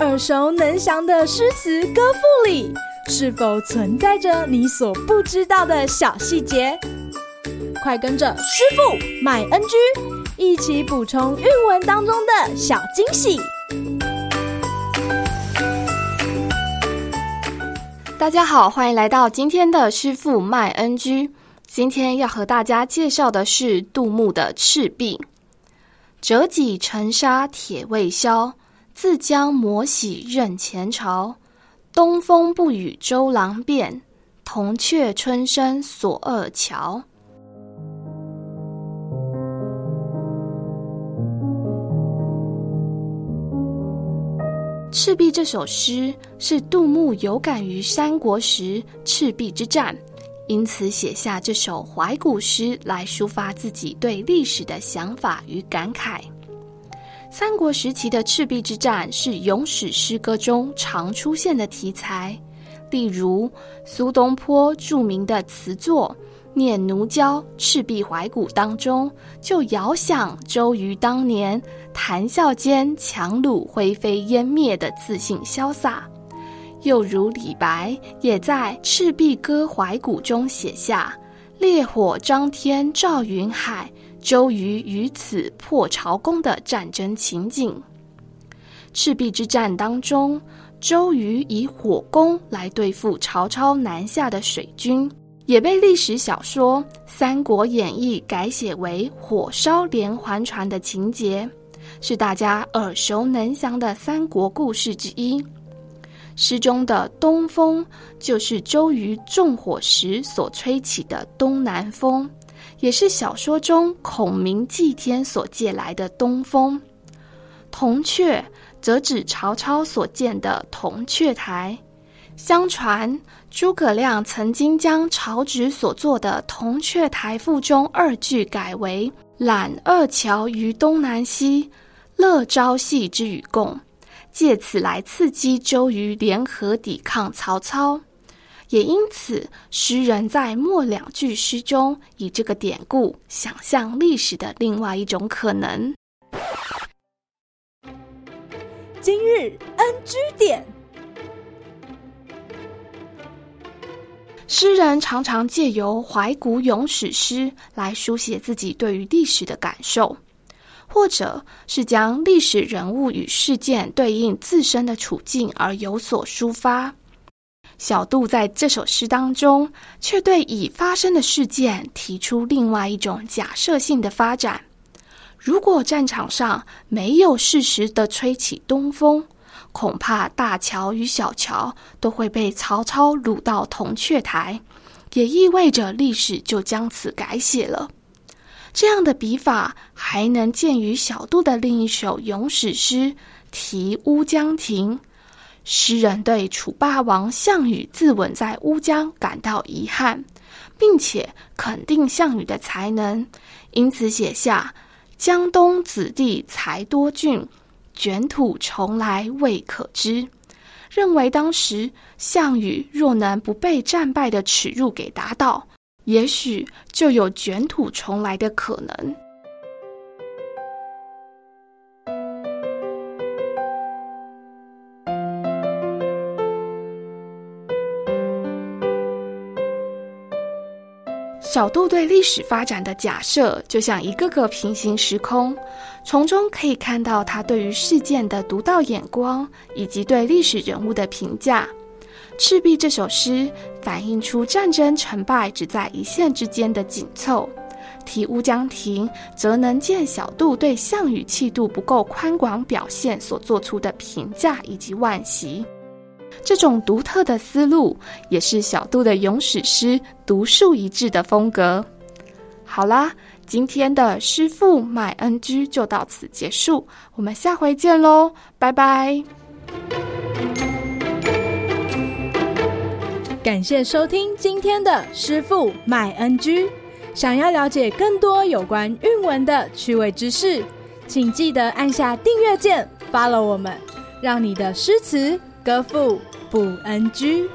耳熟能详的诗词歌赋里，是否存在着你所不知道的小细节？快跟着师傅麦恩居一起补充韵文当中的小惊喜！大家好，欢迎来到今天的师傅麦恩居。今天要和大家介绍的是杜牧的《赤壁》。折戟沉沙铁未销，自将磨洗认前朝。东风不与周郎便，铜雀春深锁二乔。《赤壁》这首诗是杜牧有感于三国时赤壁之战，因此写下这首怀古诗来抒发自己对历史的想法与感慨。三国时期的赤壁之战是咏史诗歌中常出现的题材，例如苏东坡著名的词作。《念奴娇·赤壁怀古》当中，就遥想周瑜当年谈笑间樯橹灰飞烟灭的自信潇洒；又如李白也在《赤壁歌怀古》中写下“烈火张天照云海，周瑜于此破曹公”的战争情景。赤壁之战当中，周瑜以火攻来对付曹操南下的水军。也被历史小说《三国演义》改写为火烧连环船的情节，是大家耳熟能详的三国故事之一。诗中的东风就是周瑜纵火时所吹起的东南风，也是小说中孔明祭天所借来的东风。铜雀则指曹操所建的铜雀台。相传，诸葛亮曾经将曹植所作的《铜雀台赋》中二句改为“揽二乔于东南西，乐朝夕之与共”，借此来刺激周瑜联合抵抗曹操。也因此，诗人在末两句诗中以这个典故想象历史的另外一种可能。今日 NG 点。诗人常常借由怀古咏史诗来书写自己对于历史的感受，或者是将历史人物与事件对应自身的处境而有所抒发。小杜在这首诗当中，却对已发生的事件提出另外一种假设性的发展：如果战场上没有适时的吹起东风，恐怕大乔与小乔都会被曹操掳到铜雀台，也意味着历史就将此改写了。这样的笔法还能见于小杜的另一首咏史诗《题乌江亭》。诗人对楚霸王项羽自刎在乌江感到遗憾，并且肯定项羽的才能，因此写下“江东子弟才多俊。”卷土重来未可知，认为当时项羽若能不被战败的耻辱给打倒，也许就有卷土重来的可能。小杜对历史发展的假设，就像一个个平行时空，从中可以看到他对于事件的独到眼光，以及对历史人物的评价。《赤壁》这首诗反映出战争成败只在一线之间的紧凑，《题乌江亭》则能见小杜对项羽气度不够宽广表现所做出的评价以及惋惜。这种独特的思路，也是小杜的咏史诗独树一帜的风格。好啦，今天的师傅麦恩居就到此结束，我们下回见喽，拜拜！感谢收听今天的师傅麦恩居。想要了解更多有关韵文的趣味知识，请记得按下订阅键，follow 我们，让你的诗词歌赋不安居。